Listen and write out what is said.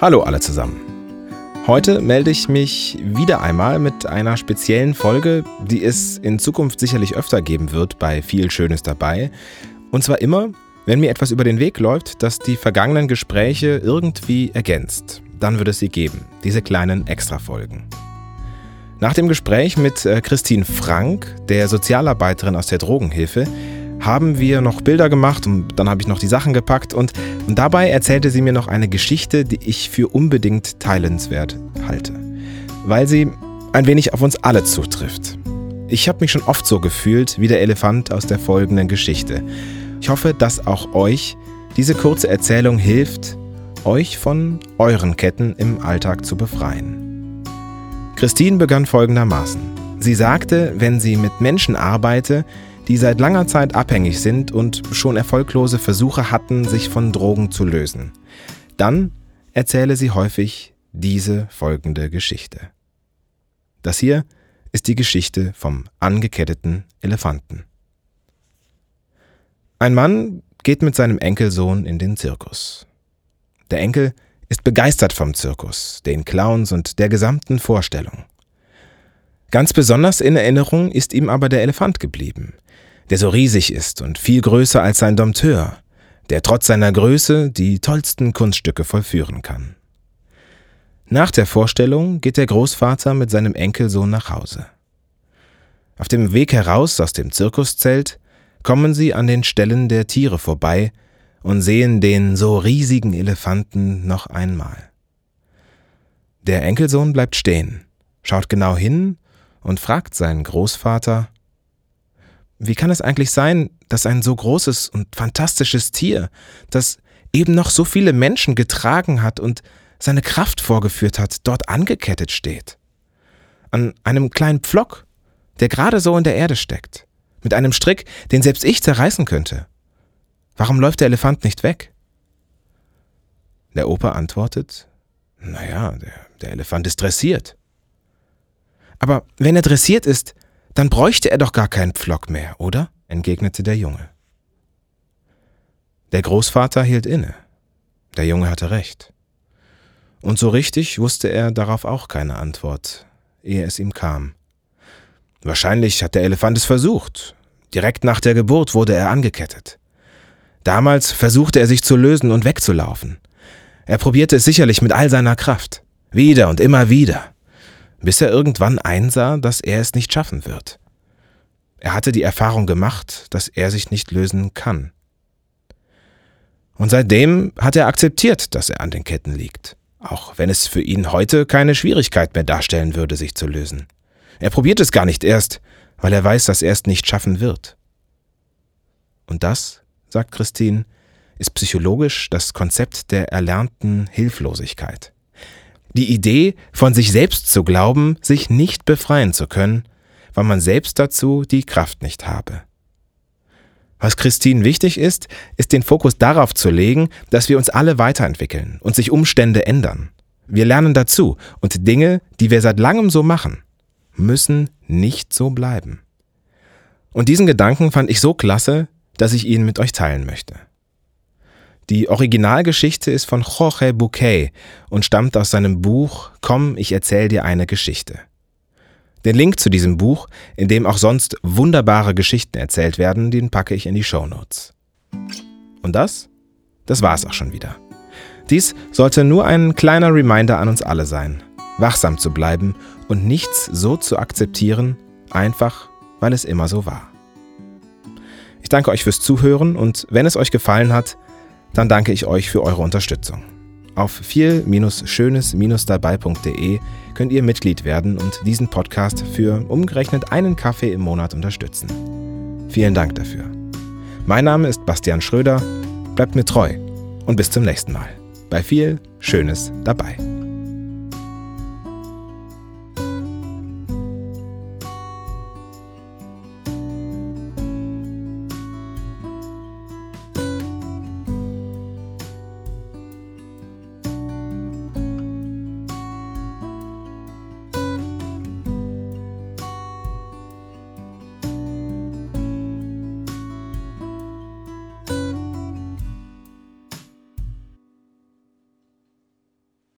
Hallo alle zusammen. Heute melde ich mich wieder einmal mit einer speziellen Folge, die es in Zukunft sicherlich öfter geben wird bei viel Schönes dabei. Und zwar immer, wenn mir etwas über den Weg läuft, das die vergangenen Gespräche irgendwie ergänzt. Dann wird es sie geben, diese kleinen Extra-Folgen. Nach dem Gespräch mit äh, Christine Frank, der Sozialarbeiterin aus der Drogenhilfe, haben wir noch Bilder gemacht und dann habe ich noch die Sachen gepackt und dabei erzählte sie mir noch eine Geschichte, die ich für unbedingt teilenswert halte, weil sie ein wenig auf uns alle zutrifft. Ich habe mich schon oft so gefühlt wie der Elefant aus der folgenden Geschichte. Ich hoffe, dass auch euch diese kurze Erzählung hilft, euch von euren Ketten im Alltag zu befreien. Christine begann folgendermaßen. Sie sagte, wenn sie mit Menschen arbeite, die seit langer Zeit abhängig sind und schon erfolglose Versuche hatten, sich von Drogen zu lösen. Dann erzähle sie häufig diese folgende Geschichte. Das hier ist die Geschichte vom angeketteten Elefanten. Ein Mann geht mit seinem Enkelsohn in den Zirkus. Der Enkel ist begeistert vom Zirkus, den Clowns und der gesamten Vorstellung. Ganz besonders in Erinnerung ist ihm aber der Elefant geblieben, der so riesig ist und viel größer als sein Dompteur, der trotz seiner Größe die tollsten Kunststücke vollführen kann. Nach der Vorstellung geht der Großvater mit seinem Enkelsohn nach Hause. Auf dem Weg heraus aus dem Zirkuszelt kommen sie an den Stellen der Tiere vorbei und sehen den so riesigen Elefanten noch einmal. Der Enkelsohn bleibt stehen, schaut genau hin und fragt seinen Großvater, wie kann es eigentlich sein, dass ein so großes und fantastisches Tier, das eben noch so viele Menschen getragen hat und seine Kraft vorgeführt hat, dort angekettet steht? An einem kleinen Pflock, der gerade so in der Erde steckt, mit einem Strick, den selbst ich zerreißen könnte. Warum läuft der Elefant nicht weg? Der Opa antwortet, naja, der, der Elefant ist dressiert. Aber wenn er dressiert ist, dann bräuchte er doch gar keinen Pflock mehr, oder? entgegnete der Junge. Der Großvater hielt inne. Der Junge hatte recht. Und so richtig wusste er darauf auch keine Antwort, ehe es ihm kam. Wahrscheinlich hat der Elefant es versucht. Direkt nach der Geburt wurde er angekettet. Damals versuchte er sich zu lösen und wegzulaufen. Er probierte es sicherlich mit all seiner Kraft. Wieder und immer wieder bis er irgendwann einsah, dass er es nicht schaffen wird. Er hatte die Erfahrung gemacht, dass er sich nicht lösen kann. Und seitdem hat er akzeptiert, dass er an den Ketten liegt, auch wenn es für ihn heute keine Schwierigkeit mehr darstellen würde, sich zu lösen. Er probiert es gar nicht erst, weil er weiß, dass er es nicht schaffen wird. Und das, sagt Christine, ist psychologisch das Konzept der erlernten Hilflosigkeit. Die Idee, von sich selbst zu glauben, sich nicht befreien zu können, weil man selbst dazu die Kraft nicht habe. Was Christine wichtig ist, ist den Fokus darauf zu legen, dass wir uns alle weiterentwickeln und sich Umstände ändern. Wir lernen dazu und Dinge, die wir seit langem so machen, müssen nicht so bleiben. Und diesen Gedanken fand ich so klasse, dass ich ihn mit euch teilen möchte. Die Originalgeschichte ist von Jorge Bouquet und stammt aus seinem Buch Komm, ich erzähl dir eine Geschichte. Den Link zu diesem Buch, in dem auch sonst wunderbare Geschichten erzählt werden, den packe ich in die Show Notes. Und das? Das war's auch schon wieder. Dies sollte nur ein kleiner Reminder an uns alle sein, wachsam zu bleiben und nichts so zu akzeptieren, einfach weil es immer so war. Ich danke euch fürs Zuhören und wenn es euch gefallen hat, dann danke ich euch für eure Unterstützung. Auf viel-schönes-dabei.de könnt ihr Mitglied werden und diesen Podcast für umgerechnet einen Kaffee im Monat unterstützen. Vielen Dank dafür. Mein Name ist Bastian Schröder. Bleibt mir treu und bis zum nächsten Mal. Bei viel Schönes dabei.